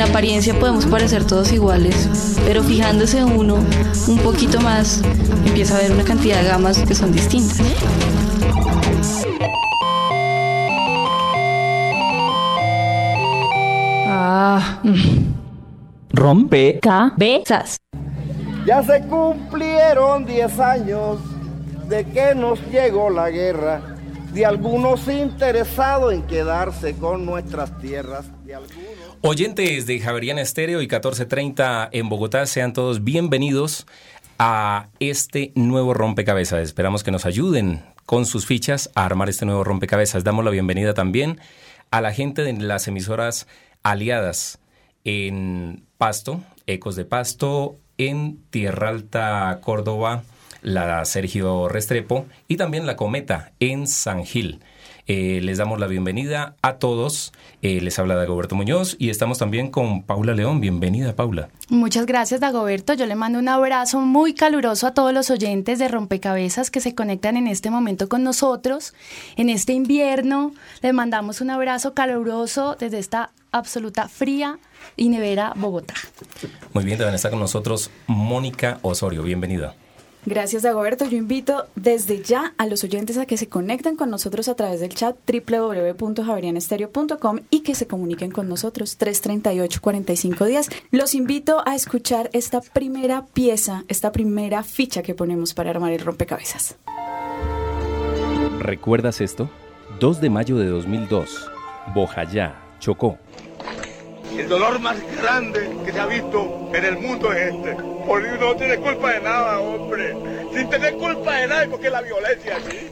En apariencia podemos parecer todos iguales, pero fijándose uno un poquito más, empieza a ver una cantidad de gamas que son distintas. Ah. Rompe. Cabezas. Ya se cumplieron 10 años de que nos llegó la guerra, de algunos interesados en quedarse con nuestras tierras, de algunos... Oyentes de Javeriana Estéreo y 1430 en Bogotá, sean todos bienvenidos a este nuevo rompecabezas. Esperamos que nos ayuden con sus fichas a armar este nuevo rompecabezas. Damos la bienvenida también a la gente de las emisoras aliadas en Pasto, Ecos de Pasto, en Tierra Alta, Córdoba, la Sergio Restrepo y también la Cometa en San Gil. Eh, les damos la bienvenida a todos. Eh, les habla Dagoberto Muñoz y estamos también con Paula León. Bienvenida, Paula. Muchas gracias, Dagoberto. Yo le mando un abrazo muy caluroso a todos los oyentes de Rompecabezas que se conectan en este momento con nosotros. En este invierno, les mandamos un abrazo caluroso desde esta absoluta fría y nevera Bogotá. Muy bien, también está con nosotros Mónica Osorio. Bienvenida. Gracias, Dagoberto. Yo invito desde ya a los oyentes a que se conecten con nosotros a través del chat www.javerianestereo.com y que se comuniquen con nosotros 338-45 días. Los invito a escuchar esta primera pieza, esta primera ficha que ponemos para armar el rompecabezas. ¿Recuerdas esto? 2 de mayo de 2002, Bojayá, Chocó. El dolor más grande que se ha visto en el mundo es este. Uno no tiene culpa de nada, hombre. Sin tener culpa de nada, porque la violencia aquí.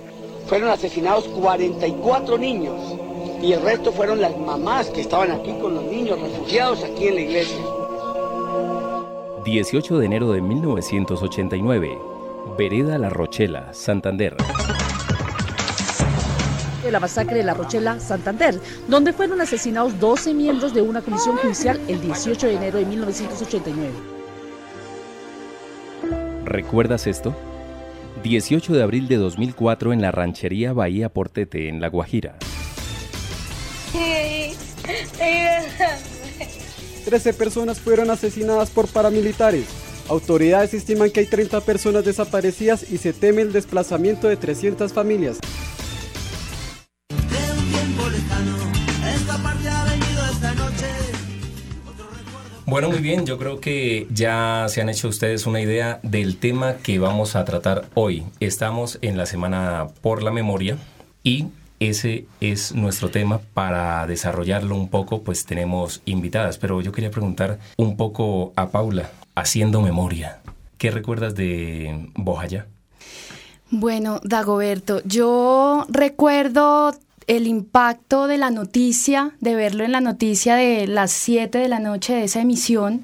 Fueron asesinados 44 niños y el resto fueron las mamás que estaban aquí con los niños refugiados aquí en la iglesia. 18 de enero de 1989, Vereda La Rochela, Santander. de la masacre de La Rochela, Santander, donde fueron asesinados 12 miembros de una comisión judicial el 18 de enero de 1989. ¿Recuerdas esto? 18 de abril de 2004 en la ranchería Bahía Portete, en La Guajira. 13 personas fueron asesinadas por paramilitares. Autoridades estiman que hay 30 personas desaparecidas y se teme el desplazamiento de 300 familias. Bueno, muy bien, yo creo que ya se han hecho ustedes una idea del tema que vamos a tratar hoy. Estamos en la semana por la memoria y ese es nuestro tema. Para desarrollarlo un poco, pues tenemos invitadas, pero yo quería preguntar un poco a Paula, haciendo memoria. ¿Qué recuerdas de Bojaya? Bueno, Dagoberto, yo recuerdo el impacto de la noticia, de verlo en la noticia de las 7 de la noche de esa emisión.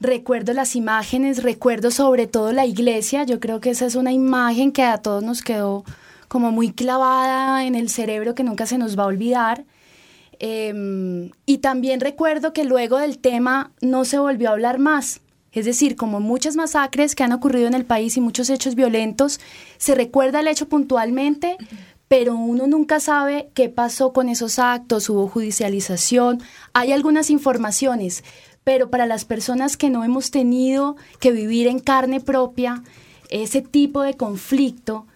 Recuerdo las imágenes, recuerdo sobre todo la iglesia. Yo creo que esa es una imagen que a todos nos quedó como muy clavada en el cerebro que nunca se nos va a olvidar. Eh, y también recuerdo que luego del tema no se volvió a hablar más. Es decir, como muchas masacres que han ocurrido en el país y muchos hechos violentos, se recuerda el hecho puntualmente, pero uno nunca sabe qué pasó con esos actos, hubo judicialización, hay algunas informaciones, pero para las personas que no hemos tenido que vivir en carne propia ese tipo de conflicto,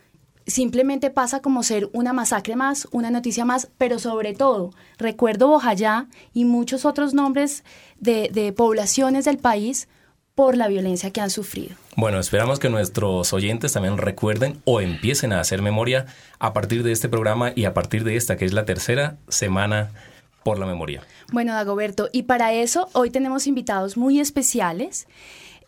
simplemente pasa como ser una masacre más, una noticia más, pero sobre todo, recuerdo Bojayá y muchos otros nombres de, de poblaciones del país por la violencia que han sufrido. Bueno, esperamos que nuestros oyentes también recuerden o empiecen a hacer memoria a partir de este programa y a partir de esta, que es la tercera semana por la memoria. Bueno, Dagoberto, y para eso hoy tenemos invitados muy especiales.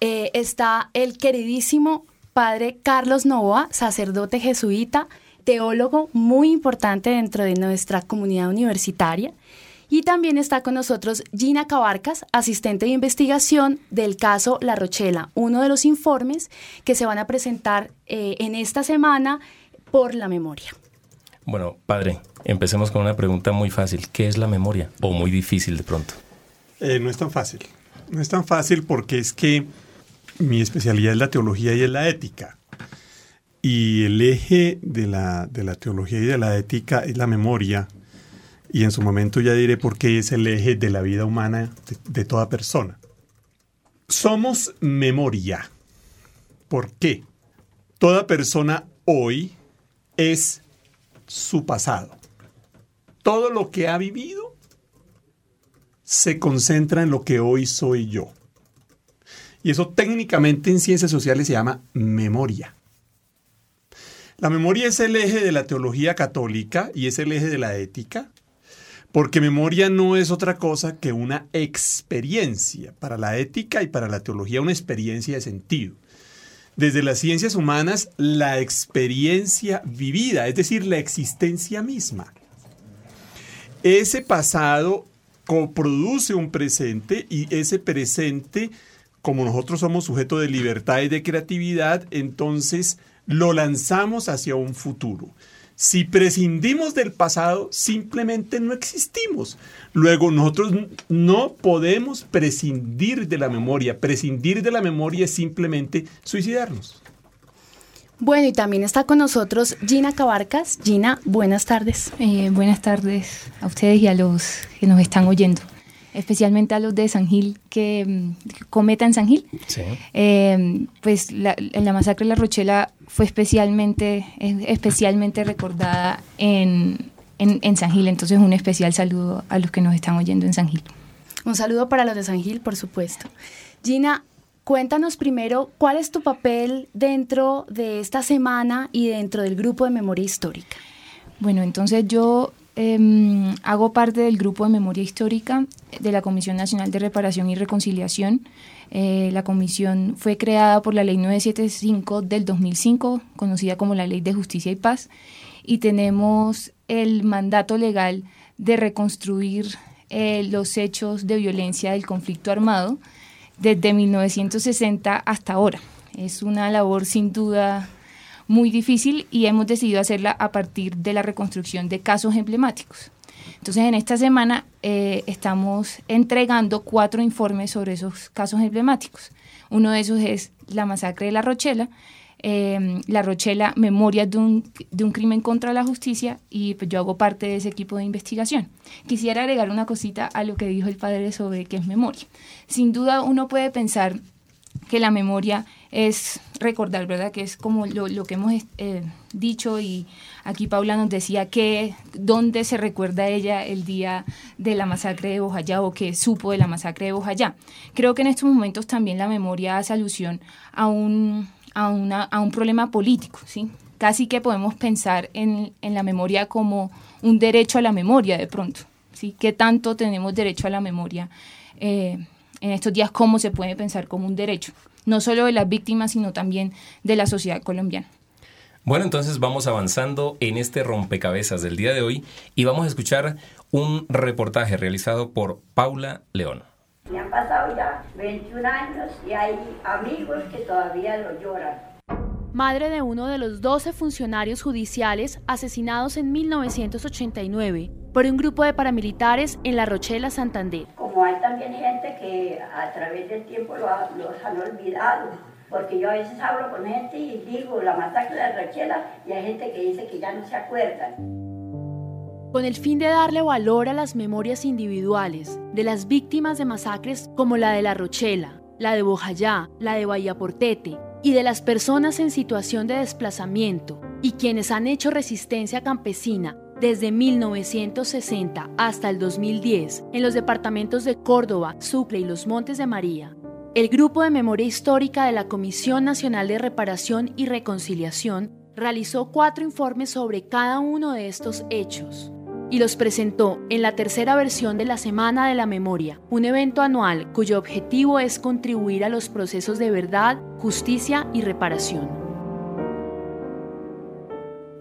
Eh, está el queridísimo padre Carlos Novoa, sacerdote jesuita, teólogo muy importante dentro de nuestra comunidad universitaria. Y también está con nosotros Gina Cabarcas, asistente de investigación del caso La Rochela, uno de los informes que se van a presentar eh, en esta semana por la memoria. Bueno, padre, empecemos con una pregunta muy fácil. ¿Qué es la memoria? O muy difícil de pronto. Eh, no es tan fácil. No es tan fácil porque es que mi especialidad es la teología y es la ética. Y el eje de la, de la teología y de la ética es la memoria. Y en su momento ya diré por qué es el eje de la vida humana de, toda persona. Somos memoria. ¿Por qué? Toda persona hoy es su pasado. Todo lo que ha vivido se concentra en lo que hoy soy yo. Y eso técnicamente en ciencias sociales se llama memoria. La memoria es el eje de la teología católica y es el eje de la ética, porque memoria no es otra cosa que una experiencia, para la ética y para la teología una experiencia de sentido. Desde las ciencias humanas, la experiencia vivida, es decir, la existencia misma. Ese pasado coproduce un presente y ese presente, como nosotros somos sujetos de libertad y de creatividad, entonces lo lanzamos hacia un futuro. Si prescindimos del pasado, simplemente no existimos. Luego, nosotros no podemos prescindir de la memoria. Prescindir de la memoria es simplemente suicidarnos. Bueno, y también está con nosotros Gina Cabarcas. Gina, buenas tardes. Eh, buenas tardes a ustedes y a los que nos están oyendo especialmente a los de San Gil que, mm, cometan San Gil. Sí. Eh, pues la, la, masacre de la Rochela fue especialmente, especialmente recordada en, en, en, San Gil, entonces un especial saludo a los que nos están oyendo en San Gil. Un saludo para los de San Gil, por supuesto. Gina, cuéntanos primero cuál es tu papel dentro de esta semana y dentro del grupo de memoria histórica. Bueno, entonces yo eh, hago parte del grupo de memoria histórica de la Comisión Nacional de Reparación y Reconciliación. Eh, la comisión fue creada por la Ley 975 del 2005, conocida como la Ley de Justicia y Paz, y tenemos el mandato legal de reconstruir eh, los hechos de violencia del conflicto armado desde 1960 hasta ahora. Es una labor sin duda muy difícil y hemos decidido hacerla a partir de la reconstrucción de casos emblemáticos. Entonces, en esta semana eh, estamos entregando cuatro informes sobre esos casos emblemáticos. Uno de esos es la masacre de La Rochela, eh, La Rochela, Memoria de un, de un, crimen contra la justicia, y pues yo hago parte de ese equipo de investigación. Quisiera agregar una cosita a lo que dijo el padre sobre qué es memoria. Sin duda uno puede pensar que la memoria es recordar, ¿verdad? Que es como lo, lo que hemos eh, dicho y aquí Paula nos decía que dónde se recuerda ella el día de la masacre de Bojayá o que supo de la masacre de Bojayá. Creo que en estos momentos también la memoria hace alusión a un, a una, a un problema político, ¿sí? Casi que podemos pensar en, en la memoria como un derecho a la memoria de pronto, ¿sí? ¿Qué tanto tenemos derecho a la memoria? Eh, en estos días, ¿cómo se puede pensar como un derecho? no solo de las víctimas, sino también de la sociedad colombiana. Bueno, entonces vamos avanzando en este rompecabezas del día de hoy y vamos a escuchar un reportaje realizado por Paula León. Me han pasado ya 21 años y hay amigos que todavía lo lloran. Madre de uno de los 12 funcionarios judiciales asesinados en 1989 por un grupo de paramilitares en La Rochela, Santander. Como hay también gente que a través del tiempo lo los han olvidado, porque yo a veces hablo con gente y digo la masacre de La Rochela y hay gente que dice que ya no se acuerdan. Con el fin de darle valor a las memorias individuales de las víctimas de masacres como la de La Rochela, la de Bojayá, la de Bahía Portete, y de las personas en situación de desplazamiento y quienes han hecho resistencia campesina desde 1960 hasta el 2010 en los departamentos de Córdoba, Sucre y los Montes de María, el Grupo de Memoria Histórica de la Comisión Nacional de Reparación y Reconciliación realizó cuatro informes sobre cada uno de estos hechos y los presentó en la tercera versión de la Semana de la Memoria, un evento anual cuyo objetivo es contribuir a los procesos de verdad, justicia y reparación.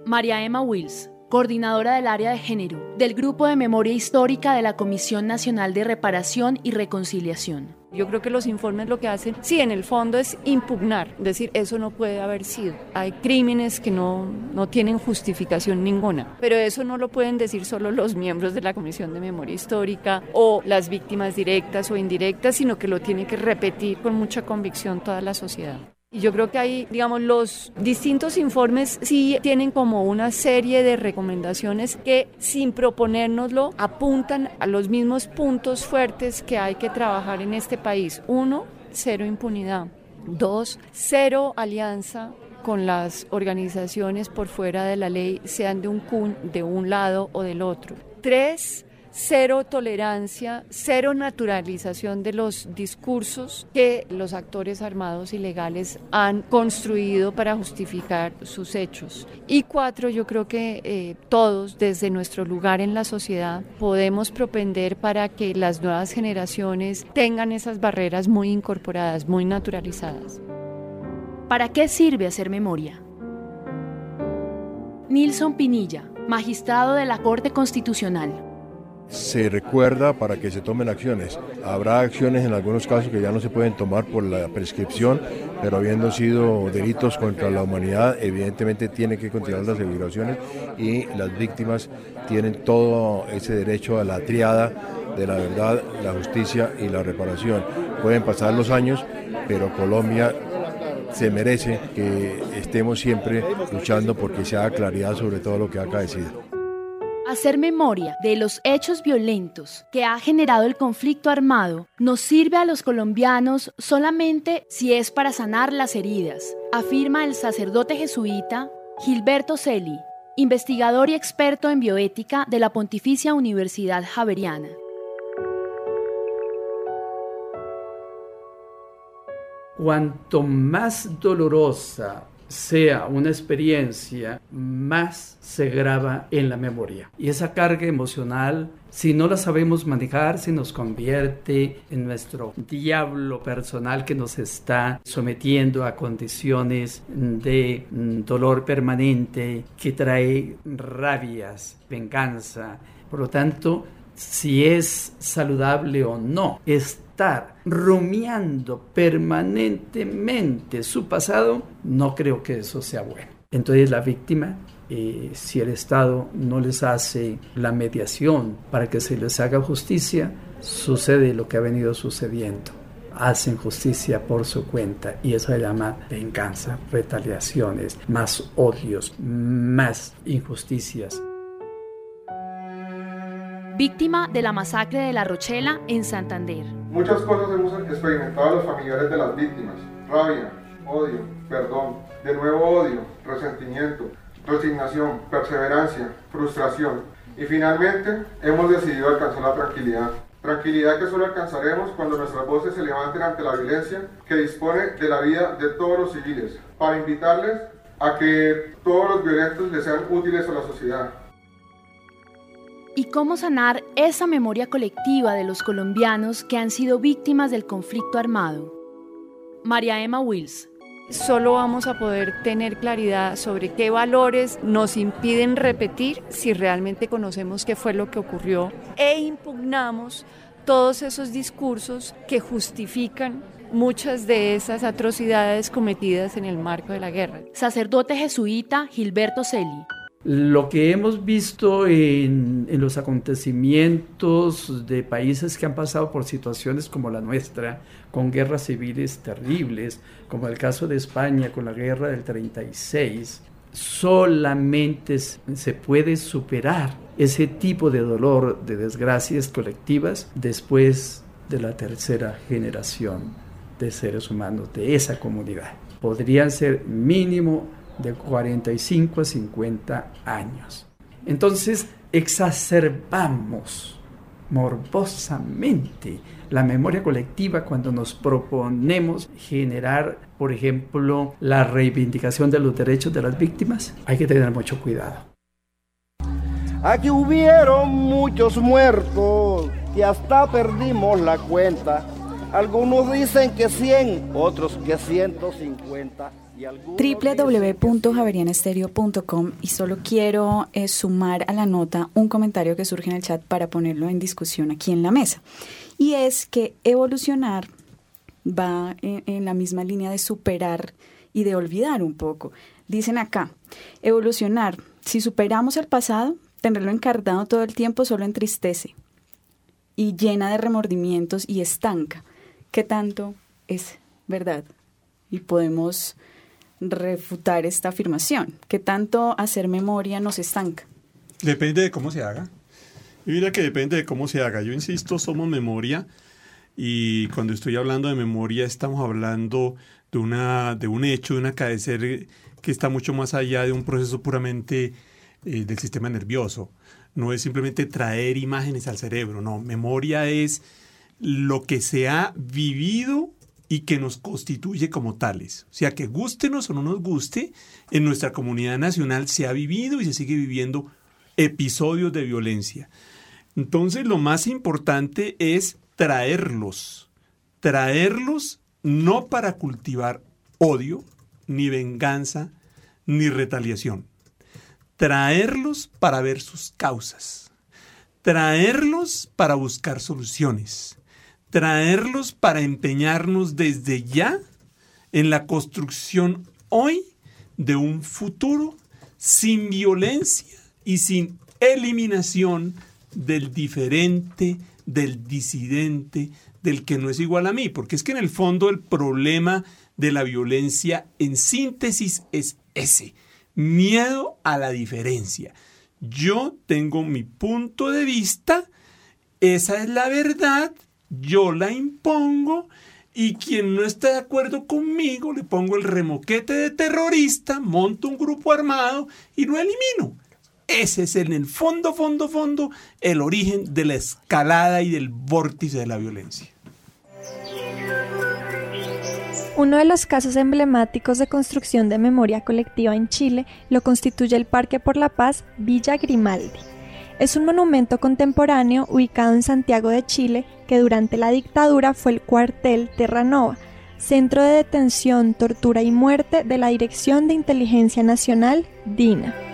María Emma Wills, coordinadora del área de género del Grupo de Memoria Histórica de la Comisión Nacional de Reparación y Reconciliación. Yo creo que los informes lo que hacen, sí, en el fondo es impugnar, decir, eso no puede haber sido. Hay crímenes que no, no tienen justificación ninguna, pero eso no lo pueden decir solo los miembros de la Comisión de Memoria Histórica o las víctimas directas o indirectas, sino que lo tiene que repetir con mucha convicción toda la sociedad. Y yo creo que ahí, digamos, los distintos informes sí tienen como una serie de recomendaciones que sin proponérnoslo apuntan a los mismos puntos fuertes que hay que trabajar en este país. Uno, cero impunidad. Dos, cero alianza con las organizaciones por fuera de la ley, sean de un, de un lado o del otro. Tres, cero tolerancia, cero naturalización de los discursos que los actores armados ilegales han construido para justificar sus hechos. Y cuatro, yo creo que eh, todos desde nuestro lugar en la sociedad podemos propender para que las nuevas generaciones tengan esas barreras muy incorporadas, muy naturalizadas. ¿Para qué sirve hacer memoria? Nilson Pinilla, magistrado de la Corte Constitucional se recuerda para que se tomen acciones. Habrá acciones en algunos casos que ya no se pueden tomar por la prescripción, pero habiendo sido delitos contra la humanidad, evidentemente tiene que continuar las celebraciones y las víctimas tienen todo ese derecho a la triada de la verdad, la justicia y la reparación. Pueden pasar los años, pero Colombia se merece que estemos siempre luchando porque se haga claridad sobre todo lo que ha acaecido. Hacer memoria de los hechos violentos que ha generado el conflicto armado nos sirve a los colombianos solamente si es para sanar las heridas, afirma el sacerdote jesuita Gilberto Celi, investigador y experto en bioética de la Pontificia Universidad Javeriana. Cuanto más dolorosa sea una experiencia, más se graba en la memoria. Y esa carga emocional, si no la sabemos manejar, se nos convierte en nuestro diablo personal que nos está sometiendo a condiciones de mm, dolor permanente, que trae rabias, venganza. Por lo tanto, si es saludable o no, es estar rumiando permanentemente su pasado, no creo que eso sea bueno. Entonces la víctima, eh, si el Estado no les hace la mediación para que se les haga justicia, sucede lo que ha venido sucediendo. Hacen justicia por su cuenta y eso se llama venganza, retaliaciones, más odios, más injusticias víctima de la masacre de La Rochela en Santander. Muchas cosas hemos experimentado los familiares de las víctimas. Rabia, odio, perdón, de nuevo odio, resentimiento, resignación, perseverancia, frustración. Y finalmente hemos decidido alcanzar la tranquilidad. Tranquilidad que solo alcanzaremos cuando nuestras voces se levanten ante la violencia que dispone de la vida de todos los civiles, para invitarles a que todos los violentos les sean útiles a la sociedad, y cómo sanar esa memoria colectiva de los colombianos que han sido víctimas del conflicto armado. María Emma Wills. Solo vamos a poder tener claridad sobre qué valores nos impiden repetir si realmente conocemos qué fue lo que ocurrió e impugnamos todos esos discursos que justifican muchas de esas atrocidades cometidas en el marco de la guerra. Sacerdote jesuita Gilberto Celi. Lo que hemos visto en, los acontecimientos de países que han pasado por situaciones como la nuestra, con guerras civiles terribles, como el caso de España con la guerra del 36, solamente se puede superar ese tipo de dolor, de desgracias colectivas, después de la tercera generación de seres humanos de esa comunidad. Podrían ser mínimo de 45 a 50 años. Entonces exacerbamos morbosamente la memoria colectiva cuando nos proponemos generar, por ejemplo, la reivindicación de los derechos de las víctimas. Hay que tener mucho cuidado. Aquí hubieron muchos muertos que hasta perdimos la cuenta Algunos dicen que 100, otros que 150 www.javerianestereo.com y solo quiero eh, sumar a la nota un comentario que surge en el chat para ponerlo en discusión aquí en la mesa. Y es que evolucionar va en, en la misma línea de superar y de olvidar un poco. Dicen acá, evolucionar, si superamos el pasado, tenerlo encarnado todo el tiempo solo entristece y llena de remordimientos y estanca. ¿Qué tanto es verdad? Y podemos refutar esta afirmación. ¿Qué tanto hacer memoria nos estanca? Depende de cómo se haga. Mira que depende de cómo se haga. Yo insisto, somos memoria y cuando estoy hablando de memoria estamos hablando de, una, de un hecho, de un acaecer que está mucho más allá de un proceso puramente eh, del sistema nervioso. No es simplemente traer imágenes al cerebro, no. Memoria es lo que se ha vivido y que nos constituye como tales. O sea, que gustenos o no nos guste, en nuestra comunidad nacional se ha vivido y se sigue viviendo episodios de violencia. Entonces, lo más importante es traerlos, traerlos no para cultivar odio, ni venganza, ni retaliación. Traerlos para ver sus causas. Traerlos para buscar soluciones traerlos para empeñarnos desde ya en la construcción hoy de un futuro sin violencia y sin eliminación del diferente, del disidente, del que no es igual a mí, porque es que en el fondo el problema de la violencia en síntesis es ese, miedo a la diferencia. Yo tengo mi punto de vista, esa es la verdad yo la impongo y quien no está de acuerdo conmigo le pongo el remoquete de terrorista, monto un grupo armado y lo elimino. Ese es en el fondo, fondo, fondo el origen de la escalada y del vórtice de la violencia. Uno de los casos emblemáticos de construcción de memoria colectiva en Chile lo constituye el Parque por la Paz Villa Grimaldi. Es un monumento contemporáneo ubicado en Santiago de Chile que durante la dictadura fue el cuartel Terranova, centro de detención, tortura y muerte de la Dirección de Inteligencia Nacional, DINA.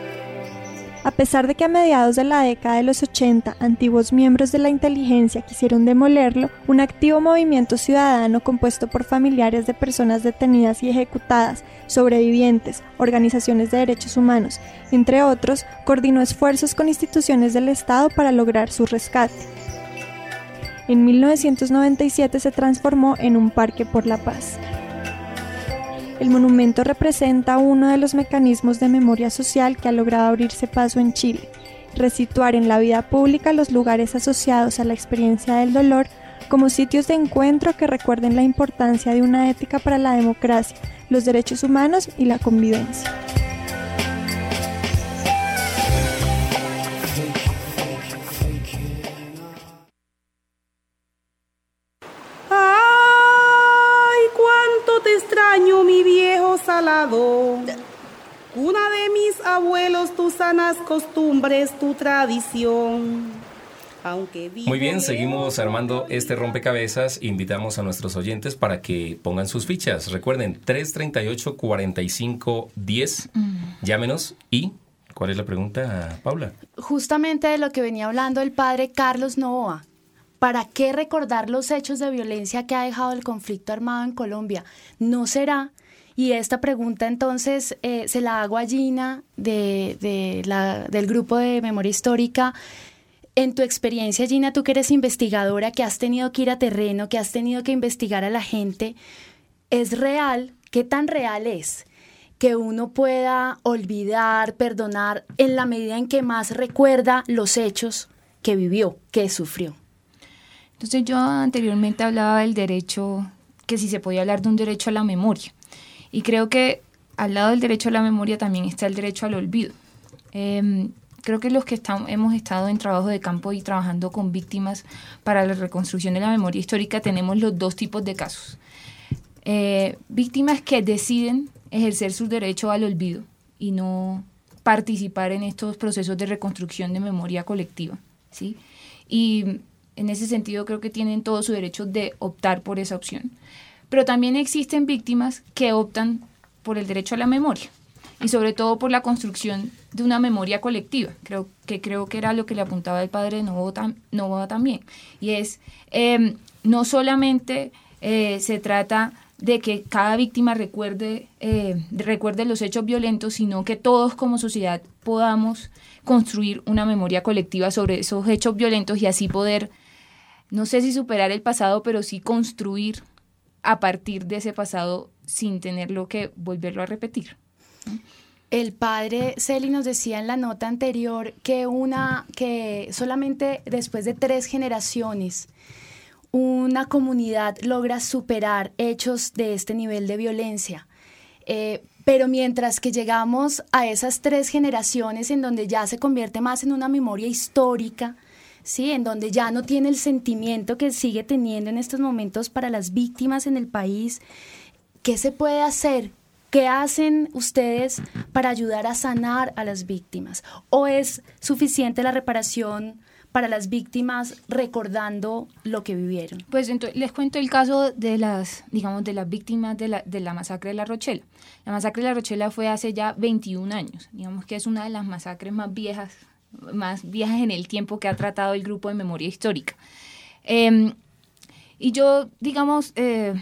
A pesar de que a mediados de la década de los 80 antiguos miembros de la inteligencia quisieron demolerlo, un activo movimiento ciudadano compuesto por familiares de personas detenidas y ejecutadas, sobrevivientes, organizaciones de derechos humanos, entre otros, coordinó esfuerzos con instituciones del Estado para lograr su rescate. En 1997 se transformó en un parque por la paz. El monumento representa uno de los mecanismos de memoria social que ha logrado abrirse paso en Chile, resituar en la vida pública los lugares asociados a la experiencia del dolor como sitios de encuentro que recuerden la importancia de una ética para la democracia, los derechos humanos y la convivencia. Costumbres, tu tradición. Aunque Muy bien, seguimos armando este rompecabezas. Invitamos a nuestros oyentes para que pongan sus fichas. Recuerden, 338-4510. Mm. Llámenos y ¿Cuál es la pregunta, Paula? Justamente de lo que venía hablando el padre Carlos Novoa. ¿Para qué recordar los hechos de violencia que ha dejado el conflicto armado en Colombia? ¿No será? Y esta pregunta entonces eh, se la hago a Gina de, la, del grupo de memoria histórica. En tu experiencia, Gina, tú que eres investigadora, que has tenido que ir a terreno, que has tenido que investigar a la gente, ¿es real? ¿Qué tan real es? que uno pueda olvidar, perdonar en la medida en que más recuerda los hechos que vivió, que sufrió. Entonces yo anteriormente hablaba del derecho, que si se podía hablar de un derecho a la memoria. Y creo que al lado del derecho a la memoria también está el derecho al olvido. Em, creo que los que estamos, hemos estado en trabajo de campo y trabajando con víctimas para la reconstrucción de la memoria histórica tenemos los dos tipos de casos. Eh, víctimas que deciden ejercer su derecho al olvido y no participar en estos procesos de reconstrucción de memoria colectiva. ¿sí? Y en ese sentido creo que tienen todo su derecho de optar por esa opción. Pero también existen víctimas que optan por el derecho a la memoria y sobre todo por la construcción de una memoria colectiva, creo que creo que era lo que le apuntaba el padre Novoa, también, y es em, no solamente eh, se trata de que cada víctima recuerde, eh, recuerde los hechos violentos, sino que todos como sociedad podamos construir una memoria colectiva sobre esos hechos violentos y así poder, no sé si superar el pasado, pero sí construir a partir de ese pasado sin tenerlo que volverlo a repetir. El padre Celi nos decía en la nota anterior que una que solamente después de tres generaciones una comunidad logra superar hechos de este nivel de violencia. Eh, pero mientras que llegamos a esas tres generaciones en donde ya se convierte más en una memoria histórica, ¿sí? en donde ya no tiene el sentimiento que sigue teniendo en estos momentos para las víctimas en el país, ¿qué se puede hacer? ¿Qué hacen ustedes para ayudar a sanar a las víctimas? ¿O es suficiente la reparación para las víctimas recordando lo que vivieron? Pues les cuento el caso de las, digamos, de las víctimas de la, de la masacre de La Rochela. La masacre de La Rochela fue hace ya 21 años, digamos que es una de las masacres más viejas, más viejas en el tiempo que ha tratado el grupo de memoria histórica. Em, y yo, digamos, eh,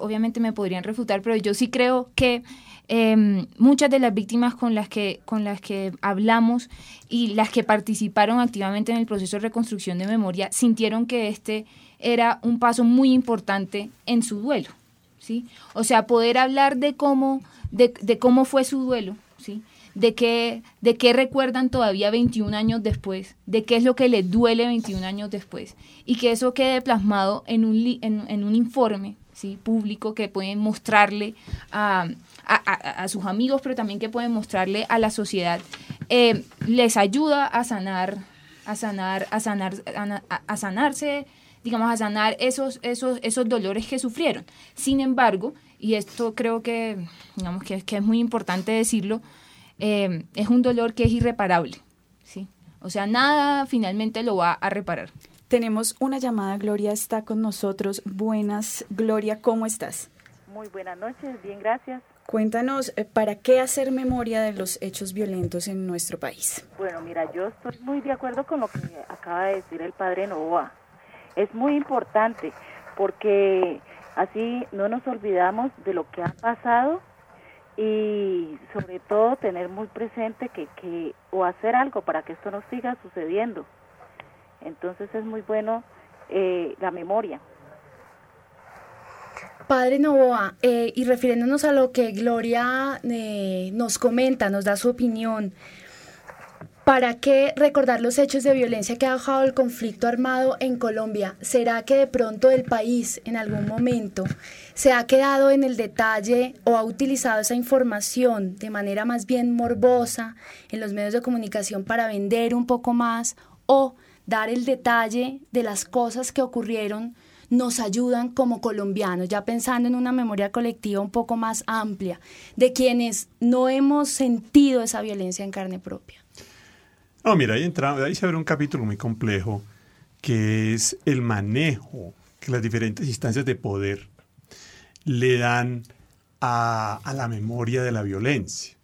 obviamente me podrían refutar, pero yo sí creo que Em, muchas de las víctimas con las, que, con las que hablamos y las que participaron activamente en el proceso de reconstrucción de memoria sintieron que este era un paso muy importante en su duelo. ¿sí? O sea, poder hablar de cómo, de, cómo fue su duelo, ¿sí? De qué, de qué recuerdan todavía 21 años después, de qué es lo que les duele 21 años después, y que eso quede plasmado en un, en, un informe ¿sí? público que pueden mostrarle a, a, sus amigos, pero también que pueden mostrarle a la sociedad, eh, les ayuda a sanar, a sanar, a sanar, a, sanarse, digamos, a sanar esos, esos, esos dolores que sufrieron. Sin embargo, y esto creo que, digamos, que, que es muy importante decirlo, eh, es un dolor que es irreparable, ¿sí? O sea, nada finalmente lo va a reparar. Tenemos una llamada, Gloria está con nosotros. Buenas, Gloria, ¿cómo estás? Muy buenas noches, bien, gracias. Cuéntanos, eh, ¿para qué hacer memoria de los hechos violentos en nuestro país? Bueno, mira, yo estoy muy de acuerdo con lo que acaba de decir el padre Novoa. Es muy importante porque así no nos olvidamos de lo que ha pasado y sobre todo tener muy presente que, que o hacer algo para que esto no siga sucediendo. Entonces es muy bueno eh, la memoria. Padre Novoa, eh, y refiriéndonos a lo que Gloria eh, nos comenta, nos da su opinión, ¿para qué recordar los hechos de violencia que ha dejado el conflicto armado en Colombia? ¿Será que de pronto el país en algún momento se ha quedado en el detalle o ha utilizado esa información de manera más bien morbosa en los medios de comunicación para vender un poco más o dar el detalle de las cosas que ocurrieron? nos ayudan como colombianos, ya pensando en una memoria colectiva un poco más amplia, de quienes no hemos sentido esa violencia en carne propia. No, mira, ahí, entra, ahí se abre un capítulo muy complejo, que es el manejo que las diferentes instancias de poder le dan a, la memoria de la violencia.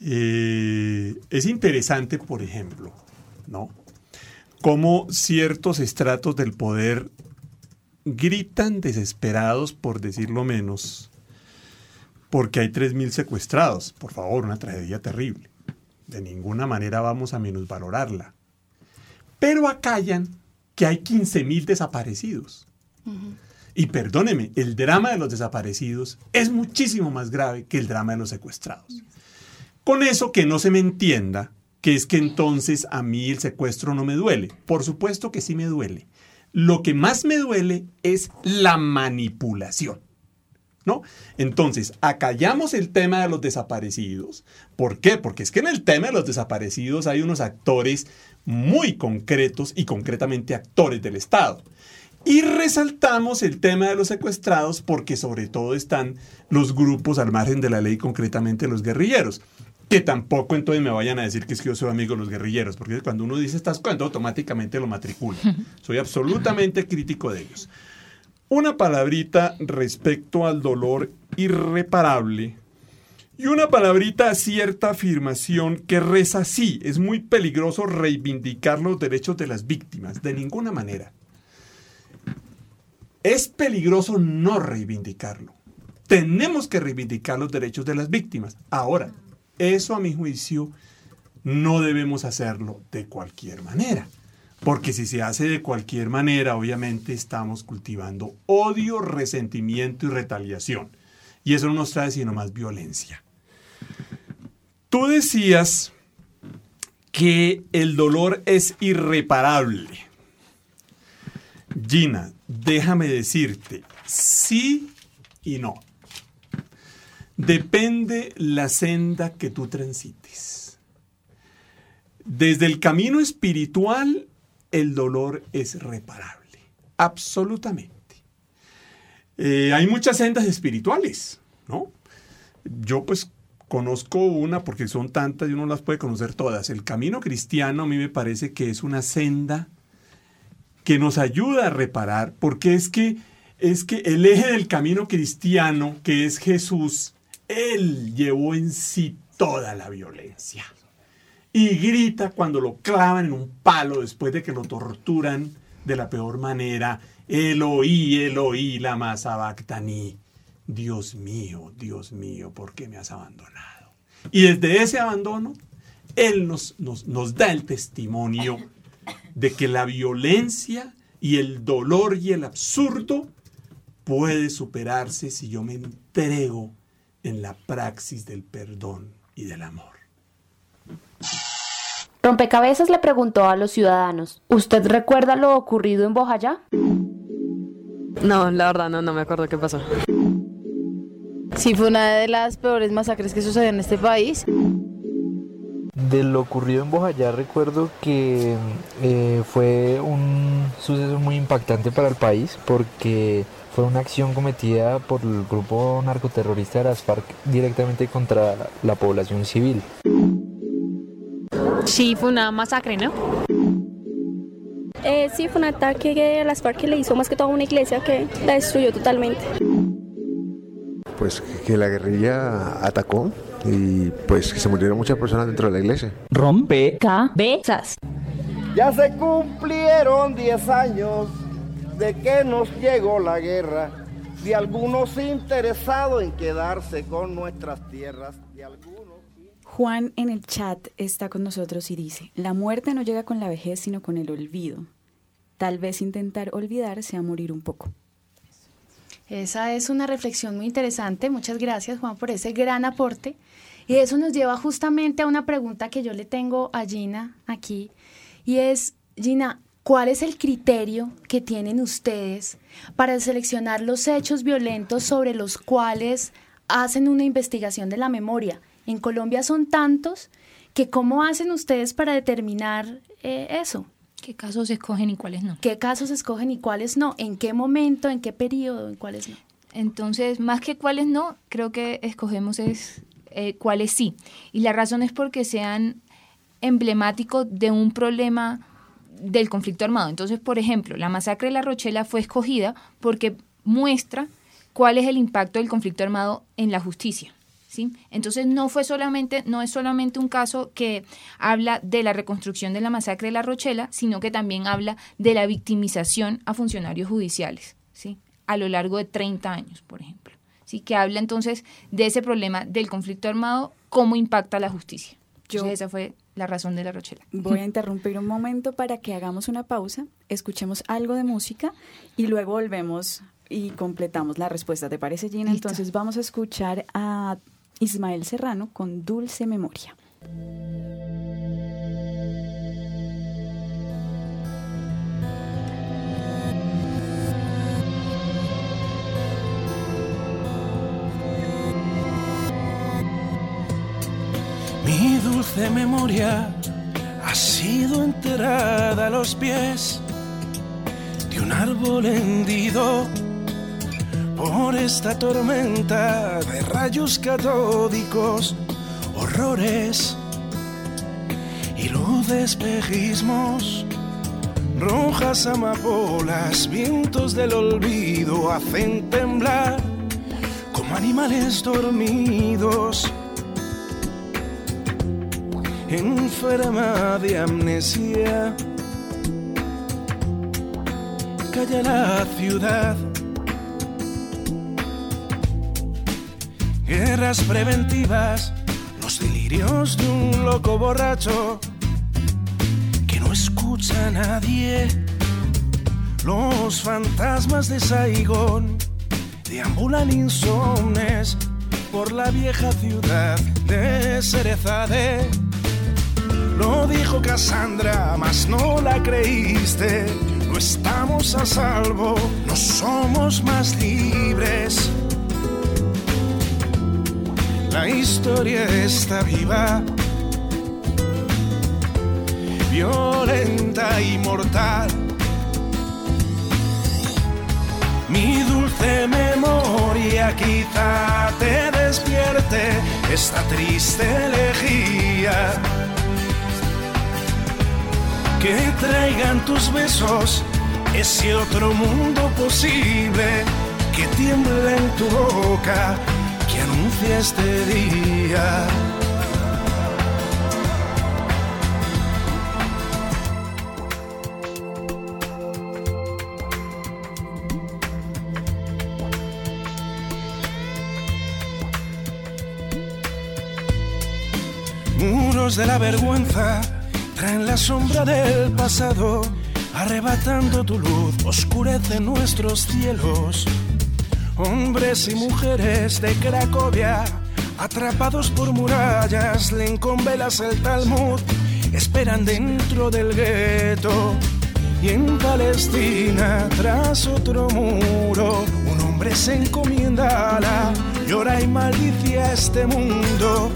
Eh, es interesante, por ejemplo, ¿no? cómo ciertos estratos del poder gritan desesperados, por decirlo menos, porque hay 3.000 secuestrados. Por favor, una tragedia terrible. De ninguna manera vamos a minusvalorarla. Pero acallan que hay 15.000 desaparecidos. Y perdóneme, el drama de los desaparecidos es muchísimo más grave que el drama de los secuestrados. Con eso que no se me entienda que es que entonces a mí el secuestro no me duele. Por supuesto que sí me duele. Lo que más me duele es la manipulación. ¿No? Entonces, acallamos el tema de los desaparecidos. ¿Por qué? Porque es que en el tema de los desaparecidos hay unos actores muy concretos y concretamente actores del Estado. Y resaltamos el tema de los secuestrados porque sobre todo están los grupos al margen de la ley, concretamente los guerrilleros. que tampoco entonces me vayan a decir que es que yo soy amigo de los guerrilleros, porque cuando uno dice estas cosas, automáticamente lo matricula. Soy absolutamente crítico de ellos. Una palabrita respecto al dolor irreparable y una palabrita a cierta afirmación que reza así. Es muy peligroso reivindicar los derechos de las víctimas, de ninguna manera. Es peligroso no reivindicarlo. Tenemos que reivindicar los derechos de las víctimas. Ahora, eso a mi juicio no debemos hacerlo de cualquier manera. Porque si se hace de cualquier manera, obviamente estamos cultivando odio, resentimiento y retaliación. Y eso no nos trae sino más violencia. Tú decías que el dolor es irreparable. Gina, déjame decirte, sí y no depende la senda que tú transites. Desde el camino espiritual, el dolor es reparable, absolutamente. Eh, hay muchas sendas espirituales, ¿no? Yo pues conozco una porque son tantas y uno las puede conocer todas. El camino cristiano a mí me parece que es una senda que nos ayuda a reparar, porque es que es que el eje del camino cristiano, que es Jesús, él llevó en sí toda la violencia. Y grita cuando lo clavan en un palo después de que lo torturan de la peor manera. Eloí, Eloí, la masabactaní. Dios mío, Dios mío, ¿por qué me has abandonado? Y desde ese abandono, Él nos, nos, nos da el testimonio de que la violencia y el dolor y el absurdo puede superarse si yo me entrego en la praxis del perdón y del amor. Rompecabezas le preguntó a los ciudadanos, ¿usted recuerda lo ocurrido en Bojayá? No, la verdad no, no me acuerdo qué pasó. Sí, fue una de las peores masacres que sucedió en este país. De lo ocurrido en Bojayá recuerdo que eh, fue un suceso muy impactante para el país porque fue una acción cometida por el grupo narcoterrorista de las FARC directamente contra la población civil. Sí, fue una masacre, ¿no? Eh, sí, fue un ataque que las FARC le hizo más que todo a una iglesia que la destruyó totalmente. Pues que la guerrilla atacó y pues que se murieron muchas personas dentro de la iglesia. Rompe cabezas. Ya se cumplieron 10 años de que nos llegó la guerra, de algunos interesados en quedarse con nuestras tierras, de algunos... Juan en el chat está con nosotros y dice, la muerte no llega con la vejez, sino con el olvido. Tal vez intentar olvidar sea morir un poco. Esa es una reflexión muy interesante. Muchas gracias, Juan, por ese gran aporte. Y eso nos lleva justamente a una pregunta que yo le tengo a Gina aquí. Y es, Gina, ¿cuál es el criterio que tienen ustedes para seleccionar los hechos violentos sobre los cuales hacen una investigación de la memoria? En Colombia son tantos que ¿cómo hacen ustedes para determinar eh, eso? ¿Qué casos escogen y cuáles no? ¿Qué casos escogen y cuáles no? ¿En qué momento, en qué periodo, en cuáles no? Entonces, más que cuáles no, creo que escogemos es eh, cuáles sí. Y la razón es porque sean emblemáticos de un problema del conflicto armado. Entonces, por ejemplo, la masacre de La Rochela fue escogida porque muestra cuál es el impacto del conflicto armado en la justicia. ¿Sí? Entonces no fue solamente, no es solamente un caso que habla de la reconstrucción de la masacre de La Rochela, sino que también habla de la victimización a funcionarios judiciales, ¿sí? A lo largo de 30 años, por ejemplo. ¿Sí? Que habla entonces de ese problema del conflicto armado, cómo impacta la justicia. Entonces, esa fue la razón de La Rochela. Voy a interrumpir un momento para que hagamos una pausa, escuchemos algo de música y luego volvemos y completamos la respuesta. ¿Te parece, Gina? Listo. Entonces vamos a escuchar a Ismael Serrano con Dulce Memoria. Mi dulce memoria ha sido enterrada a los pies de un árbol hendido por esta tormenta de rayos catódicos o errores y luz de espejismos. Rojas amapolas, vientos del olvido hacen temblar como animales dormidos. Enferma de amnesia, calla la ciudad. Guerras preventivas, los delirios de un loco borracho que no escucha a nadie. Los fantasmas de Saigón deambulan insomnes por la vieja ciudad de Cerezade. Lo dijo Cassandra, mas no la creíste. No estamos a salvo, no somos más libres. La historia está viva, violenta y mortal. Mi dulce memoria quizá te despierte esta triste elegía. Que traigan tus besos ese otro mundo posible que tiembla en tu boca anuncia este día. Muros de la vergüenza traen la sombra del pasado, arrebatando tu luz, oscurece nuestros cielos. Hombres y mujeres de Cracovia, atrapados por murallas, Lincoln velas el Talmud, esperan dentro del gueto. Y en Palestina, tras otro muro, un hombre se encomienda a la llora y maldice a este mundo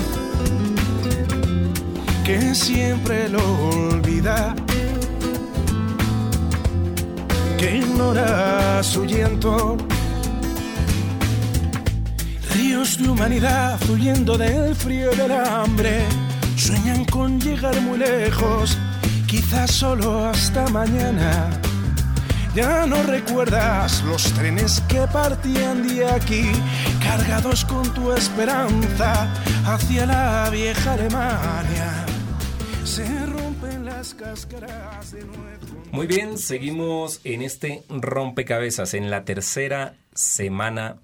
que siempre lo olvida, que ignora su llanto. De humanidad huyendo del frío y del hambre, sueñan con llegar muy lejos, quizás solo hasta mañana. Ya no recuerdas los trenes que partían de aquí, cargados con tu esperanza hacia la vieja Alemania. Se rompen las cáscaras de nuevo. Muy bien, seguimos en este rompecabezas, en la tercera semana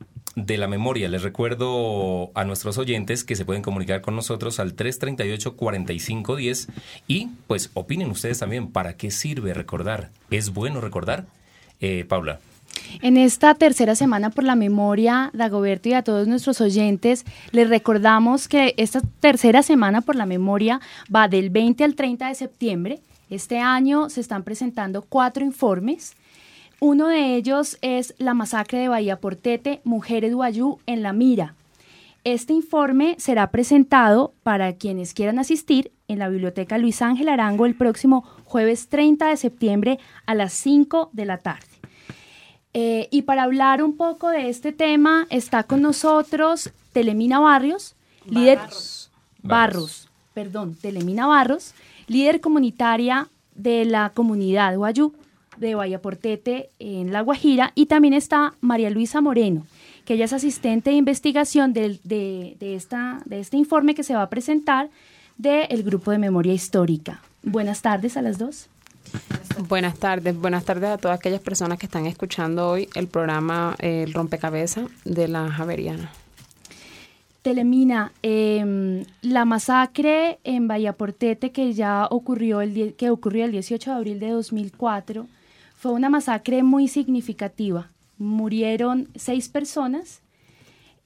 de la memoria. Les recuerdo a nuestros oyentes que se pueden comunicar con nosotros al 338-4510 y pues opinen ustedes también, ¿para qué sirve recordar? ¿Es bueno recordar? Eh, Paula. En esta tercera semana por la memoria, Dagoberto y a todos nuestros oyentes, les recordamos que esta tercera semana por la memoria va del 20 al 30 de septiembre. Este año se están presentando cuatro informes. Uno de ellos es la masacre de Bahía Portete, Mujeres Guayú en la Mira. Este informe será presentado para quienes quieran asistir en la Biblioteca Luis Ángel Arango el próximo jueves 30 de septiembre a las 5 de la tarde. Eh, y para hablar un poco de este tema está con nosotros Telemina Barrios, líder Barros. perdón, Telemina Barros, líder comunitaria de la comunidad Guayú de Vallaportete en La Guajira, y también está María Luisa Moreno, que ella es asistente de investigación de, de, esta, de este informe que se va a presentar del Grupo de Memoria Histórica. Buenas tardes a las dos. Buenas tardes, buenas tardes a todas aquellas personas que están escuchando hoy el programa El Rompecabezas de la Javeriana. Telemina, eh, la masacre en Vallaportete que ya ocurrió el, que ocurrió el 18 de abril de 2004 fue una masacre muy significativa. Murieron seis personas.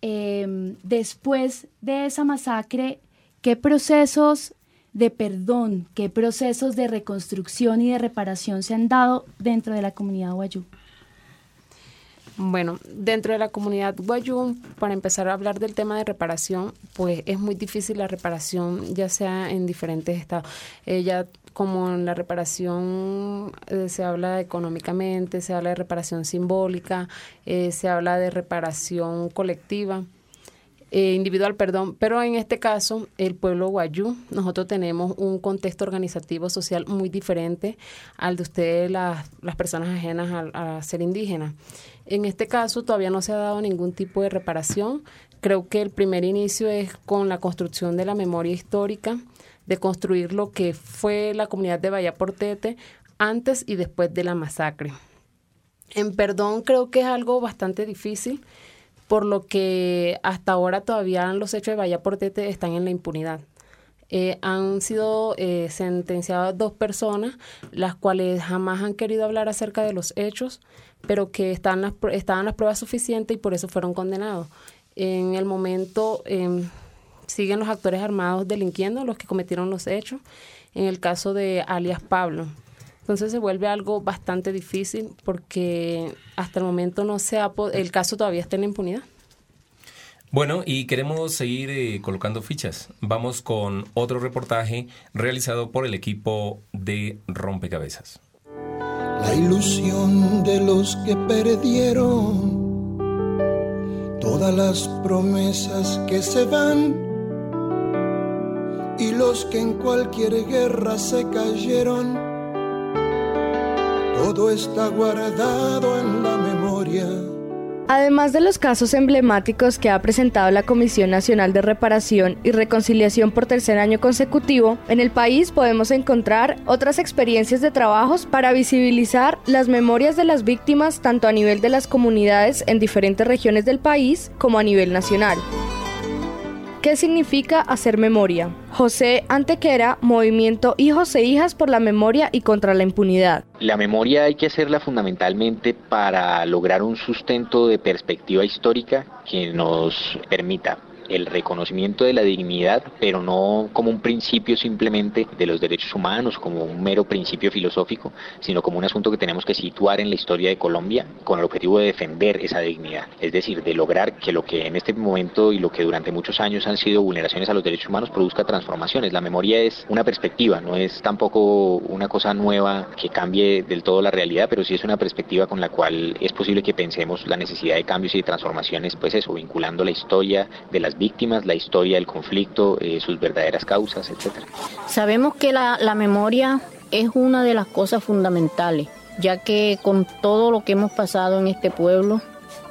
Eh, después de esa masacre, ¿qué procesos de perdón, qué procesos de reconstrucción y de reparación se han dado dentro de la comunidad Guayú? Bueno, dentro de la comunidad Guayú, para empezar a hablar del tema de reparación, pues es muy difícil la reparación, ya sea en diferentes estados. Eh, ya como en la reparación eh, se habla económicamente, se habla de reparación simbólica, eh, se habla de reparación colectiva. Eh, individual, perdón, pero en este caso, el pueblo guayú, nosotros tenemos un contexto organizativo social muy diferente al de ustedes, las, las personas ajenas a, a ser indígenas. En este caso, todavía no se ha dado ningún tipo de reparación. Creo que el primer inicio es con la construcción de la memoria histórica, de construir lo que fue la comunidad de Bahía Portete antes y después de la masacre. En perdón creo que es algo bastante difícil por lo que hasta ahora todavía los hechos de Bahía Portete están en la impunidad. Eh, han sido eh, sentenciadas dos personas, las cuales jamás han querido hablar acerca de los hechos, pero que las, estaban las pruebas suficientes y por eso fueron condenados. En el momento em, siguen los actores armados delinquiendo, los que cometieron los hechos, en el caso de alias Pablo. Entonces se vuelve algo bastante difícil porque hasta el momento no se ha el caso todavía está en la impunidad. Bueno, y queremos seguir eh, colocando fichas. Vamos con otro reportaje realizado por el equipo de Rompecabezas. La ilusión de los que perdieron todas las promesas que se van y los que en cualquier guerra se cayeron todo está guardado en la memoria. Además de los casos emblemáticos que ha presentado la Comisión Nacional de Reparación y Reconciliación por tercer año consecutivo, en el país podemos encontrar otras experiencias de trabajos para visibilizar las memorias de las víctimas tanto a nivel de las comunidades en diferentes regiones del país como a nivel nacional. ¿Qué significa hacer memoria? José Antequera, Movimiento Hijos e Hijas por la Memoria y contra la Impunidad. La memoria hay que hacerla fundamentalmente para lograr un sustento de perspectiva histórica que nos permita el reconocimiento de la dignidad, pero no como un principio simplemente de los derechos humanos, como un mero principio filosófico, sino como un asunto que tenemos que situar en la historia de Colombia con el objetivo de defender esa dignidad, es decir, de lograr que lo que en este momento y lo que durante muchos años han sido vulneraciones a los derechos humanos produzca transformaciones. La memoria es una perspectiva, no es tampoco una cosa nueva que cambie del todo la realidad, pero sí es una perspectiva con la cual es posible que pensemos la necesidad de cambios y de transformaciones, pues eso, vinculando la historia de las víctimas, la historia del conflicto, eh, sus verdaderas causas, etcétera. Sabemos que la memoria es una de las cosas fundamentales, ya que con todo lo que hemos pasado en este pueblo,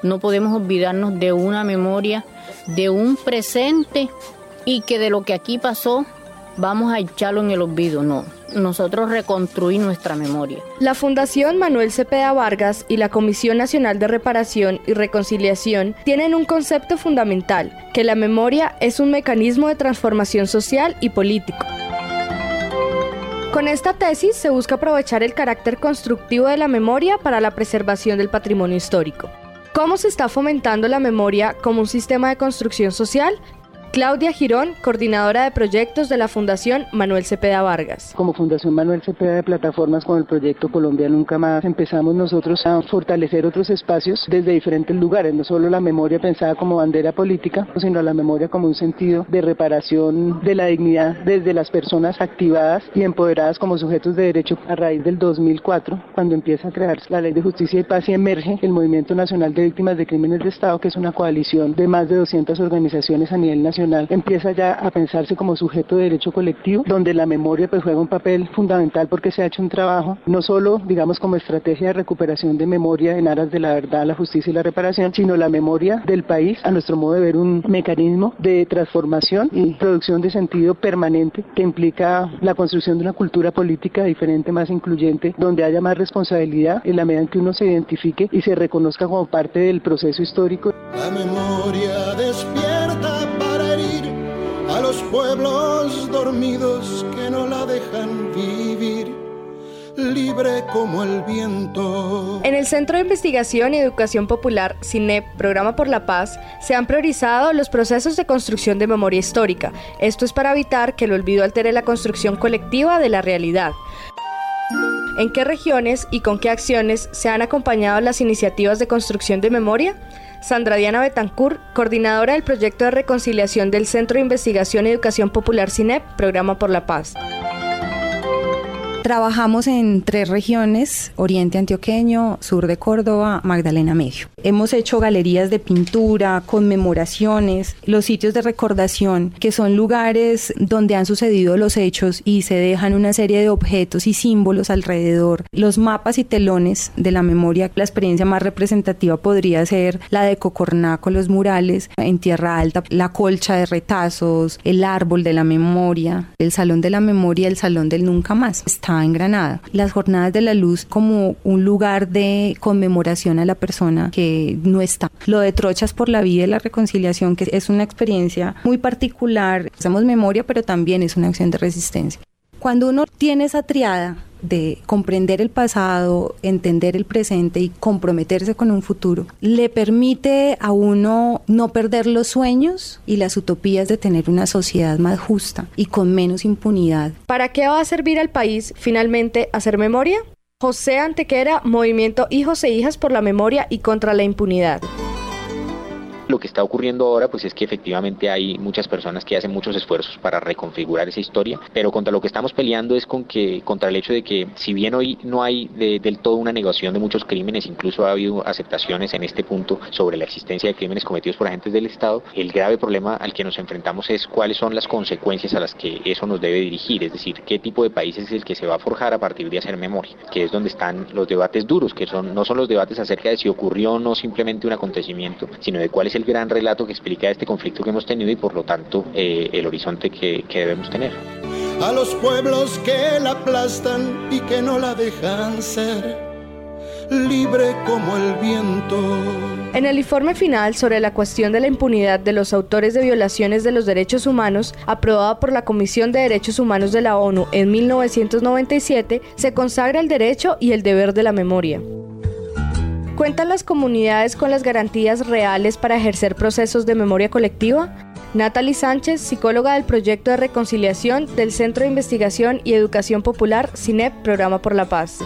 no podemos olvidarnos de una memoria, de un presente y que de lo que aquí pasó vamos a echarlo en el olvido, no. Nosotros reconstruir nuestra memoria. La Fundación Manuel Cepeda Vargas y la Comisión Nacional de Reparación y Reconciliación tienen un concepto fundamental, que la memoria es un mecanismo de transformación social y político. Con esta tesis se busca aprovechar el carácter constructivo de la memoria para la preservación del patrimonio histórico. ¿Cómo se está fomentando la memoria como un sistema de construcción social? Claudia Girón, coordinadora de proyectos de la Fundación Manuel Cepeda Vargas. Como Fundación Manuel Cepeda de Plataformas con el proyecto Colombia Nunca Más, empezamos nosotros a fortalecer otros espacios desde diferentes lugares, no solo la memoria pensada como bandera política, sino la memoria como un sentido de reparación de la dignidad desde las personas activadas y empoderadas como sujetos de derecho a raíz del 2004, cuando empieza a crearse la Ley de Justicia y Paz y emerge el Movimiento Nacional de Víctimas de Crímenes de Estado, que es una coalición de más de 200 organizaciones a nivel nacional empieza ya a pensarse como sujeto de derecho colectivo, donde la memoria pues juega un papel fundamental porque se ha hecho un trabajo no solo, digamos, como estrategia de recuperación de memoria en aras de la verdad, la justicia y la reparación, sino la memoria del país, a nuestro modo de ver un mecanismo de transformación y producción de sentido permanente que implica la construcción de una cultura política diferente, más incluyente, donde haya más responsabilidad en la medida en que uno se identifique y se reconozca como parte del proceso histórico. La memoria despierta para a los pueblos dormidos que no la dejan vivir libre como el viento. En el Centro de Investigación y Educación Popular, CINEP, Programa por la Paz, se han priorizado los procesos de construcción de memoria histórica. Esto es para evitar que el olvido altere la construcción colectiva de la realidad. ¿En qué regiones y con qué acciones se han acompañado las iniciativas de construcción de memoria? Sandra Diana Betancourt, coordinadora del proyecto de reconciliación del Centro de Investigación y Educación Popular CINEP, Programa por la Paz. Trabajamos en tres regiones, Oriente Antioqueño, Sur de Córdoba, Magdalena Medio. Hemos hecho galerías de pintura, conmemoraciones, los sitios de recordación, que son lugares donde han sucedido los hechos y se dejan una serie de objetos y símbolos alrededor. Los mapas y telones de la memoria, la experiencia más representativa podría ser la de Cocornaco, los murales en Tierra Alta, la colcha de retazos, el árbol de la memoria, el salón de la memoria, el salón del nunca más en Granada. Las Jornadas de la Luz como un lugar de conmemoración a la persona que no está. Lo de Trochas por la Vida y la Reconciliación, que es una experiencia muy particular. Hacemos memoria, pero también es una acción de resistencia. Cuando uno tiene esa triada de comprender el pasado, entender el presente y comprometerse con un futuro, le permite a uno no perder los sueños y las utopías de tener una sociedad más justa y con menos impunidad. ¿Para qué va a servir al país finalmente hacer memoria? José Antequera, Movimiento Hijos e Hijas por la Memoria y contra la Impunidad. Lo que está ocurriendo ahora pues es que efectivamente hay muchas personas que hacen muchos esfuerzos para reconfigurar esa historia, pero contra lo que estamos peleando es con que contra el hecho de que si bien hoy no hay del todo una negación de muchos crímenes, incluso ha habido aceptaciones en este punto sobre la existencia de crímenes cometidos por agentes del Estado, el grave problema al que nos enfrentamos es cuáles son las consecuencias a las que eso nos debe dirigir, es decir, qué tipo de país es el que se va a forjar a partir de hacer memoria, que es donde están los debates duros, que son no son los debates acerca de si ocurrió o no simplemente un acontecimiento, sino de cuál es el gran relato que explica este conflicto que hemos tenido y por lo tanto eh, el horizonte que, que debemos tener. A los pueblos que la aplastan y que no la dejan ser libre como el viento. En el informe final sobre la cuestión de la impunidad de los autores de violaciones de los derechos humanos, aprobada por la Comisión de Derechos Humanos de la ONU en 1997, se consagra el derecho y el deber de la memoria. ¿Cuentan las comunidades con las garantías reales para ejercer procesos de memoria colectiva? Natalie Sánchez, psicóloga del proyecto de reconciliación del Centro de Investigación y Educación Popular, CINEP, Programa por la Paz.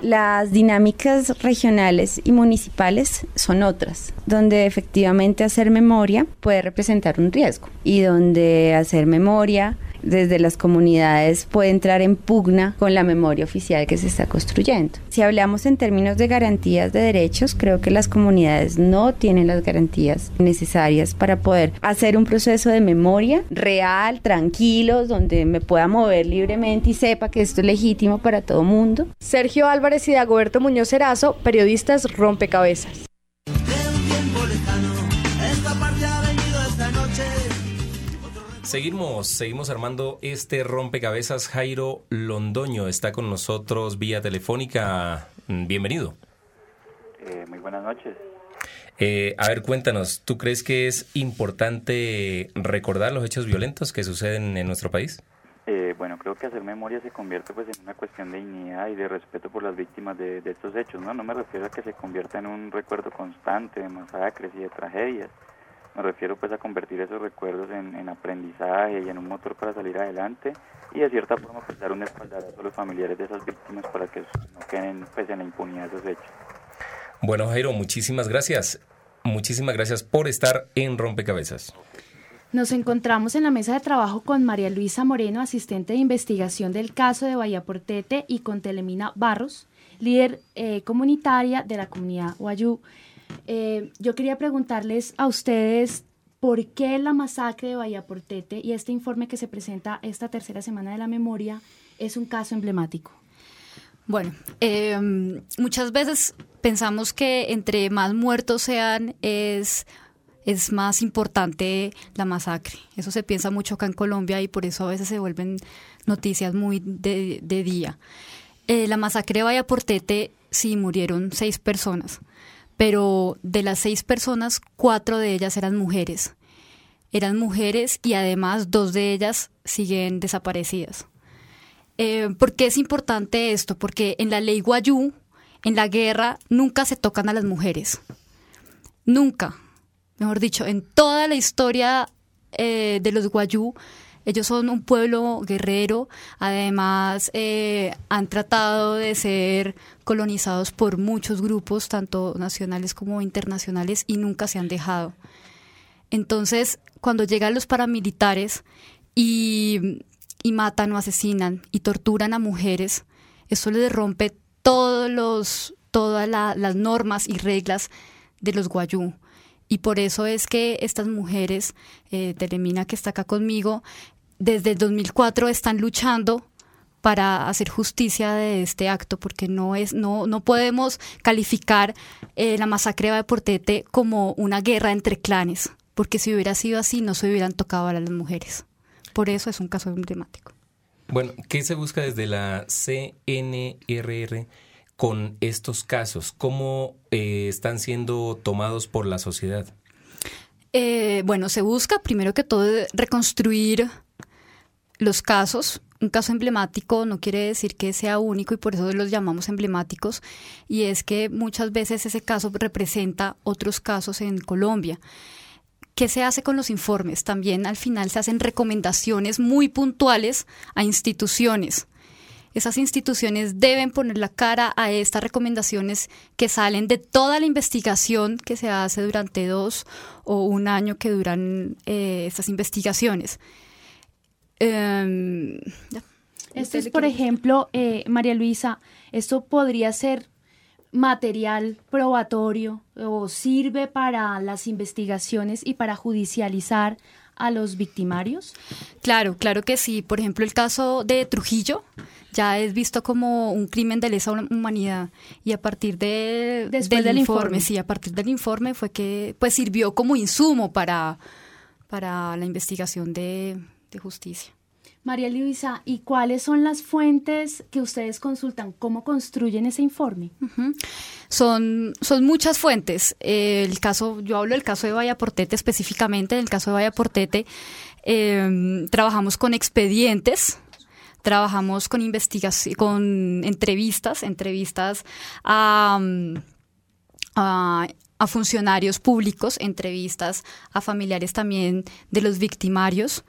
Las dinámicas regionales y municipales son otras, donde efectivamente hacer memoria puede representar un riesgo y donde hacer memoria desde las comunidades puede entrar en pugna con la memoria oficial que se está construyendo. Si hablamos en términos de garantías de derechos, creo que las comunidades no tienen las garantías necesarias para poder hacer un proceso de memoria real, tranquilo, donde me pueda mover libremente y sepa que esto es legítimo para todo mundo. Sergio Álvarez y Dagoberto Muñoz Erazo, periodistas rompecabezas. Seguimos, seguimos armando este rompecabezas. Jairo Londoño está con nosotros vía telefónica. Bienvenido. Eh, muy buenas noches. Eh, a ver, cuéntanos, ¿tú crees que es importante recordar los hechos violentos que suceden en nuestro país? Eh, bueno, creo que hacer memoria se convierte pues en una cuestión de dignidad y de respeto por las víctimas de, de estos hechos, ¿no? No me refiero a que se convierta en un recuerdo constante de masacres y de tragedias, me refiero pues a convertir esos recuerdos en, aprendizaje y en un motor para salir adelante y de cierta forma pues dar un espaldarazo a los familiares de esas víctimas para que no queden pues en la impunidad de esos hechos. Bueno Jairo, muchísimas gracias. Muchísimas gracias por estar en Rompecabezas. Nos encontramos en la mesa de trabajo con María Luisa Moreno, asistente de investigación del caso de Bahía Portete, y con Telemina Barros, líder eh, comunitaria de la comunidad Guayú. Eh, yo quería preguntarles a ustedes por qué la masacre de Bahía Portete y este informe que se presenta esta tercera semana de la memoria es un caso emblemático. Bueno, em, muchas veces pensamos que entre más muertos sean es, es más importante la masacre. Eso se piensa mucho acá en Colombia y por eso a veces se vuelven noticias muy de, día. Eh, la masacre de Bahía Portete sí murieron seis personas pero de las seis personas, cuatro de ellas eran mujeres. Eran mujeres y además dos de ellas siguen desaparecidas. Eh, ¿Por qué es importante esto? Porque en la ley Guayú, en la guerra, nunca se tocan a las mujeres. Nunca. Mejor dicho, en toda la historia eh, de los Guayú, ellos son un pueblo guerrero, además eh, han tratado de ser colonizados por muchos grupos, tanto nacionales como internacionales, y nunca se han dejado. Entonces, cuando llegan los paramilitares y matan o asesinan y torturan a mujeres, eso les rompe todos los, todas las normas y reglas de los guayú. Y por eso es que estas mujeres, eh, Telemina que está acá conmigo, desde el 2004 están luchando para hacer justicia de este acto, porque no es, no, no podemos calificar eh, la masacre de Portete como una guerra entre clanes, porque si hubiera sido así no se hubieran tocado a las mujeres. Por eso es un caso emblemático. Bueno, ¿qué se busca desde la CNRR con estos casos? ¿Cómo eh, están siendo tomados por la sociedad? Eh, bueno, se busca primero que todo reconstruir los casos. Un caso emblemático no quiere decir que sea único y por eso los llamamos emblemáticos y es que muchas veces ese caso representa otros casos en Colombia. ¿Qué se hace con los informes? También al final se hacen recomendaciones muy puntuales a instituciones. Esas instituciones deben poner la cara a estas recomendaciones que salen de toda la investigación que se hace durante dos o un año que duran eh, estas investigaciones. Em, esto es, por ejemplo, eh, María Luisa, esto podría ser material probatorio o sirve para las investigaciones y para judicializar a los victimarios? Claro, claro que sí. Por ejemplo, el caso de Trujillo ya es visto como un crimen de lesa humanidad y a partir de, del, informe, sí, a partir del informe fue que pues sirvió como insumo para, para la investigación de justicia. María Luisa, ¿y cuáles son las fuentes que ustedes consultan? ¿Cómo construyen ese informe? son, son muchas fuentes. el caso, yo hablo del caso de Vaya Portete específicamente. En el caso de Vaya Portete, em, trabajamos con expedientes, trabajamos con investigación, con entrevistas, entrevistas a, a funcionarios públicos, entrevistas a familiares también de los victimarios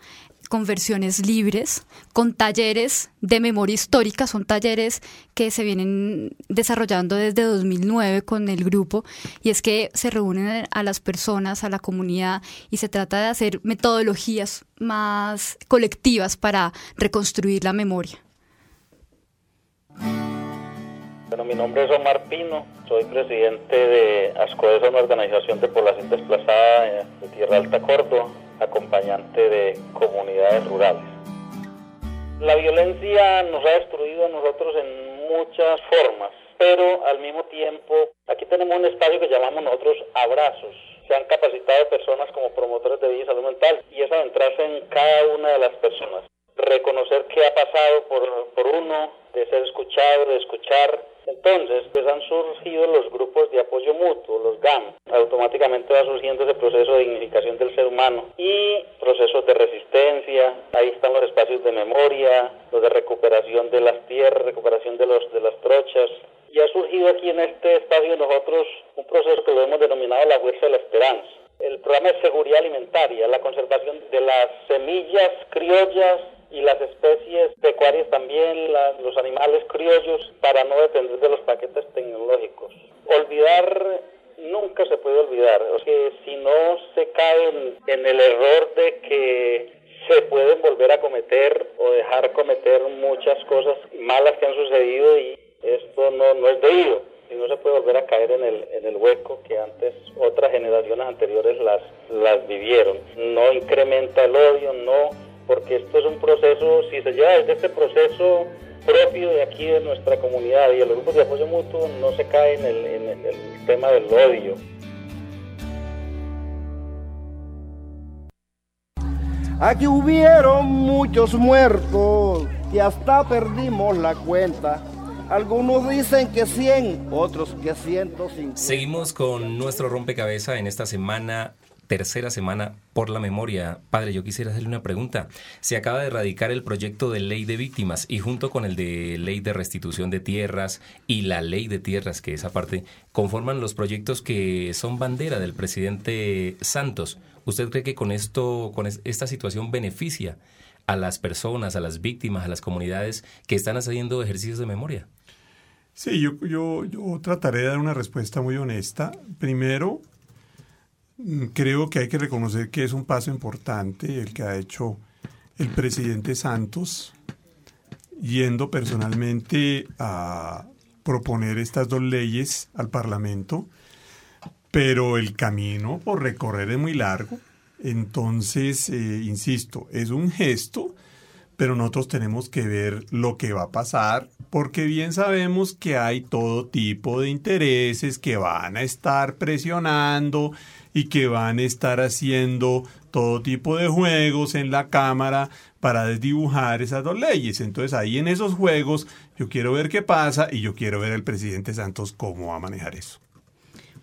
con versiones libres, con talleres de memoria histórica, son talleres que se vienen desarrollando desde 2009 con el grupo y es que se reúnen a las personas, a la comunidad y se trata de hacer metodologías más colectivas para reconstruir la memoria. Bueno, mi nombre es Omar Pino, soy presidente de ASCOES, una organización de población desplazada de Tierra Alta Córdoba acompañante de comunidades rurales. La violencia nos ha destruido a nosotros en muchas formas, pero al mismo tiempo aquí tenemos un espacio que llamamos nosotros abrazos. Se han capacitado personas como promotores de vida y salud mental y es adentrarse en cada una de las personas, reconocer qué ha pasado por uno, de ser escuchado, de escuchar entonces, pues han surgido los grupos de apoyo mutuo, los GAM. Automáticamente va surgiendo ese proceso de dignificación del ser humano y procesos de resistencia. Ahí están los espacios de memoria, los de recuperación de las tierras, recuperación de, los, de las trochas. Y ha surgido aquí en este espacio nosotros un proceso que lo hemos denominado la fuerza de la esperanza. El programa de seguridad alimentaria, la conservación de las semillas criollas y las especies pecuarias también, los animales criollos, para no depender de los paquetes tecnológicos. Olvidar nunca se puede olvidar, que si no se cae en, el error de que se pueden volver a cometer o dejar cometer muchas cosas malas que han sucedido y esto no, no es debido y no se puede volver a caer en el, en el hueco que antes otras generaciones anteriores las, las vivieron. No incrementa el odio, no porque esto es un proceso, si se lleva desde este proceso propio de aquí de nuestra comunidad y de los grupos de apoyo mutuo, no se cae en el, en el tema del odio. Aquí hubieron muchos muertos que hasta perdimos la cuenta. Algunos dicen que 100, otros que 150. Seguimos con nuestro rompecabezas en esta semana tercera semana por la memoria. Padre, yo quisiera hacerle una pregunta. Se acaba de erradicar el proyecto de ley de víctimas y junto con el de ley de restitución de tierras y la ley de tierras, que esa parte, conforman los proyectos que son bandera del presidente Santos. ¿Usted cree que con esto, con esta situación beneficia a las personas, a las víctimas, a las comunidades que están haciendo ejercicios de memoria? Sí, yo, yo, yo trataré de dar una respuesta muy honesta. Primero, creo que hay que reconocer que es un paso importante el que ha hecho el presidente Santos yendo personalmente a proponer estas dos leyes al Parlamento, pero el camino por recorrer es muy largo. Entonces, eh, insisto, es un gesto, pero nosotros tenemos que ver lo que va a pasar, porque bien sabemos que hay todo tipo de intereses que van a estar presionando y que van a estar haciendo todo tipo de juegos en la Cámara para desdibujar esas dos leyes. Entonces ahí en esos juegos yo quiero ver qué pasa y yo quiero ver al presidente Santos cómo va a manejar eso.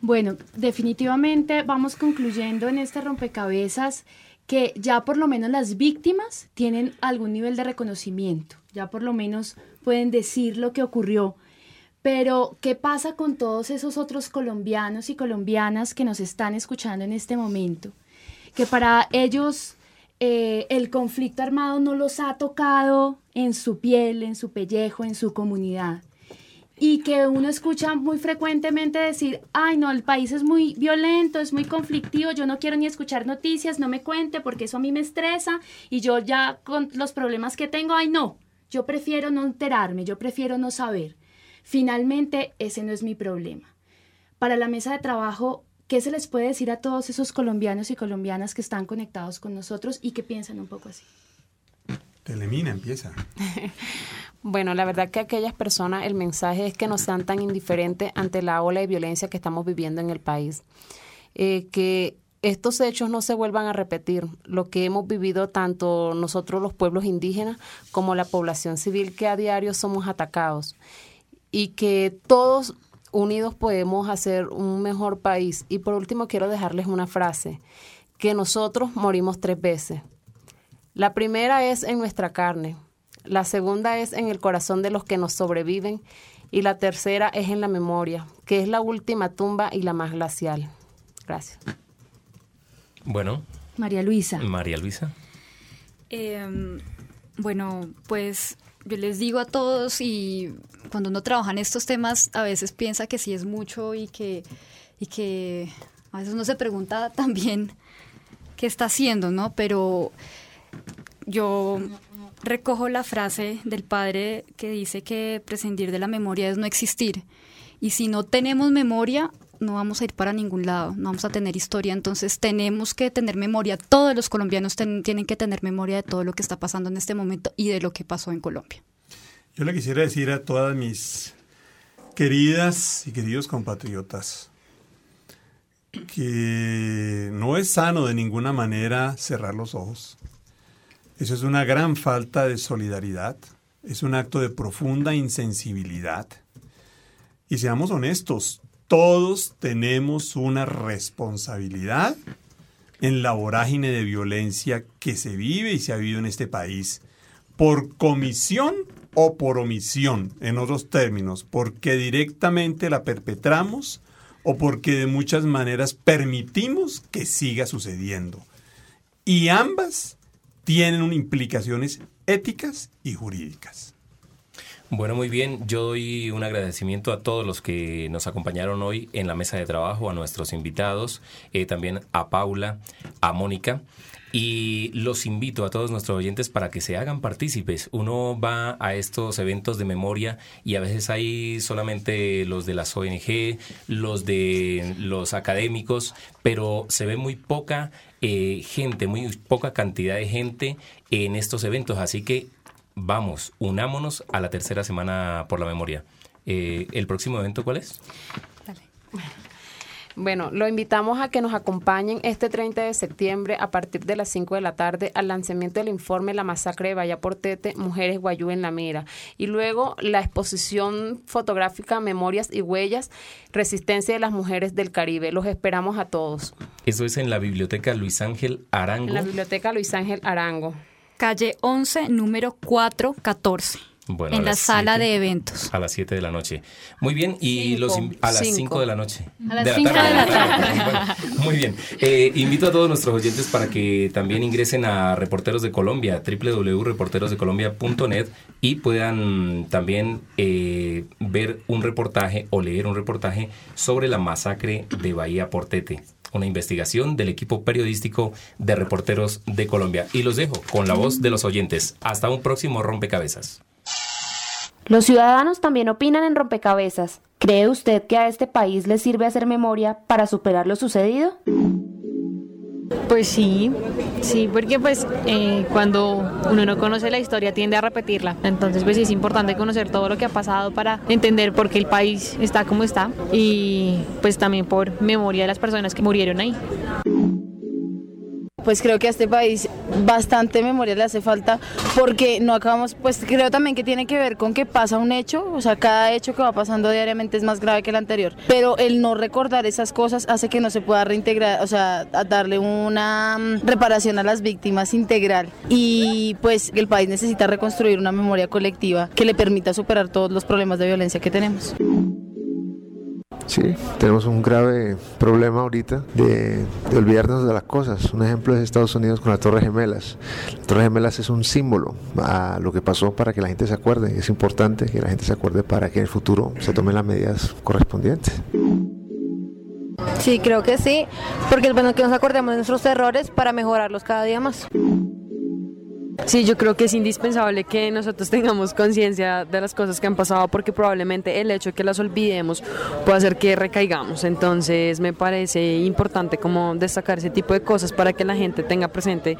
Bueno, definitivamente vamos concluyendo en este rompecabezas que ya por lo menos las víctimas tienen algún nivel de reconocimiento, ya por lo menos pueden decir lo que ocurrió. Pero, ¿qué pasa con todos esos otros colombianos y colombianas que nos están escuchando en este momento? Que para ellos eh, el conflicto armado no los ha tocado en su piel, en su pellejo, en su comunidad y que uno escucha muy frecuentemente decir, ay no, el país es muy violento, es muy conflictivo, yo no quiero ni escuchar noticias, no me cuente porque eso a mí me estresa y yo ya con los problemas que tengo, ay no, yo prefiero no enterarme, yo prefiero no saber. Finalmente, ese no es mi problema. Para la mesa de trabajo, ¿qué se les puede decir a todos esos colombianos y colombianas que están conectados con nosotros y que piensan un poco así? Telemina empieza. Bueno, la verdad que aquellas personas, el mensaje es que no sean tan indiferentes ante la ola de violencia que estamos viviendo en el país. Eh, que estos hechos no se vuelvan a repetir, lo que hemos vivido tanto nosotros los pueblos indígenas como la población civil que a diario somos atacados y que todos unidos podemos hacer un mejor país. Y por último quiero dejarles una frase, que nosotros morimos tres veces. La primera es en nuestra carne, la segunda es en el corazón de los que nos sobreviven y la tercera es en la memoria, que es la última tumba y la más glacial. Gracias. Bueno. María Luisa. María Luisa. Em, bueno, pues yo les digo a todos y cuando uno trabaja en estos temas a veces piensa que sí es mucho y que, y que a veces uno se pregunta también qué está haciendo, ¿no? Pero yo recojo la frase del padre que dice que prescindir de la memoria es no existir. Y si no tenemos memoria, no vamos a ir para ningún lado, no vamos a tener historia. Entonces tenemos que tener memoria, todos los colombianos tienen que tener memoria de todo lo que está pasando en este momento y de lo que pasó en Colombia. Yo le quisiera decir a todas mis queridas y queridos compatriotas que no es sano de ninguna manera cerrar los ojos eso es una gran falta de solidaridad, es un acto de profunda insensibilidad. Y seamos honestos, todos tenemos una responsabilidad en la vorágine de violencia que se vive y se ha vivido en este país, por comisión o por omisión, en otros términos, porque directamente la perpetramos o porque de muchas maneras permitimos que siga sucediendo. Y ambas tienen implicaciones éticas y jurídicas. Bueno, muy bien. Yo doy un agradecimiento a todos los que nos acompañaron hoy en la mesa de trabajo, a nuestros invitados, eh, también a Paula, a Mónica. Y los invito a todos nuestros oyentes para que se hagan partícipes. Uno va a estos eventos de memoria y a veces hay solamente los de las ONG, los de los académicos, pero se ve muy poca eh, gente, muy poca cantidad de gente en estos eventos. Así que vamos, unámonos a la tercera semana por la memoria. Eh, ¿El próximo evento cuál es? Bueno, lo invitamos a que nos acompañen este 30 de septiembre a partir de las 5 de la tarde al lanzamiento del informe La masacre de Vaya Portete, Mujeres Guayú en la Mira. Y luego la exposición fotográfica Memorias y Huellas, Resistencia de las Mujeres del Caribe. Los esperamos a todos. Eso es en la Biblioteca Luis Ángel Arango. En la Biblioteca Luis Ángel Arango. Calle 11, número 414 en la sala de eventos. A las 7 de la noche. Muy bien, y los a las 5 de la noche. A las 5 de la tarde. muy bien. Eh, invito a todos nuestros oyentes para que también ingresen a Reporteros de Colombia, www.reporterosdecolombia.net y puedan también eh, ver un reportaje o leer un reportaje sobre la masacre de Bahía Portete una investigación del equipo periodístico de Reporteros de Colombia. Y los dejo con la voz de los oyentes. Hasta un próximo rompecabezas. Los ciudadanos también opinan en rompecabezas. ¿Cree usted que a este país le sirve hacer memoria para superar lo sucedido? Pues sí, sí, porque pues eh, cuando uno no conoce la historia tiende a repetirla. Entonces pues es importante conocer todo lo que ha pasado para entender por qué el país está como está y pues también por memoria de las personas que murieron ahí pues creo que a este país bastante memoria le hace falta porque no acabamos, pues creo también que tiene que ver con que pasa un hecho, o sea, cada hecho que va pasando diariamente es más grave que el anterior, pero el no recordar esas cosas hace que no se pueda reintegrar, o sea, darle una mm, reparación a las víctimas integral y pues el país necesita reconstruir una memoria colectiva que le permita superar todos los problemas de violencia que tenemos. Sí, tenemos un grave problema ahorita de, olvidarnos de las cosas. Un ejemplo es Estados Unidos con las Torres Gemelas. Las Torres Gemelas es un símbolo a lo que pasó para que la gente se acuerde. Es importante que la gente se acuerde para que en el futuro se tomen las medidas correspondientes. Sí, creo que sí, porque es bueno que nos acordemos de nuestros errores para mejorarlos cada día más. Sí, yo creo que es indispensable que nosotros tengamos conciencia de las cosas que han pasado porque probablemente el hecho de que las olvidemos puede hacer que recaigamos. Entonces me parece importante como destacar ese tipo de cosas para que la gente tenga presente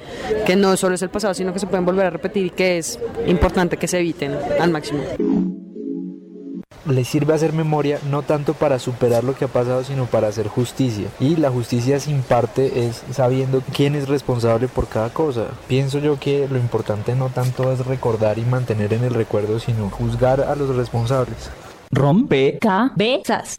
que no solo es el pasado, sino que se pueden volver a repetir y que es importante que se eviten al máximo le sirve hacer memoria no tanto para superar lo que ha pasado, sino para hacer justicia. Y la justicia sin parte es sabiendo quién es responsable por cada cosa. Pienso yo que lo importante no tanto es recordar y mantener en el recuerdo, sino juzgar a los responsables. Rompe cabezas.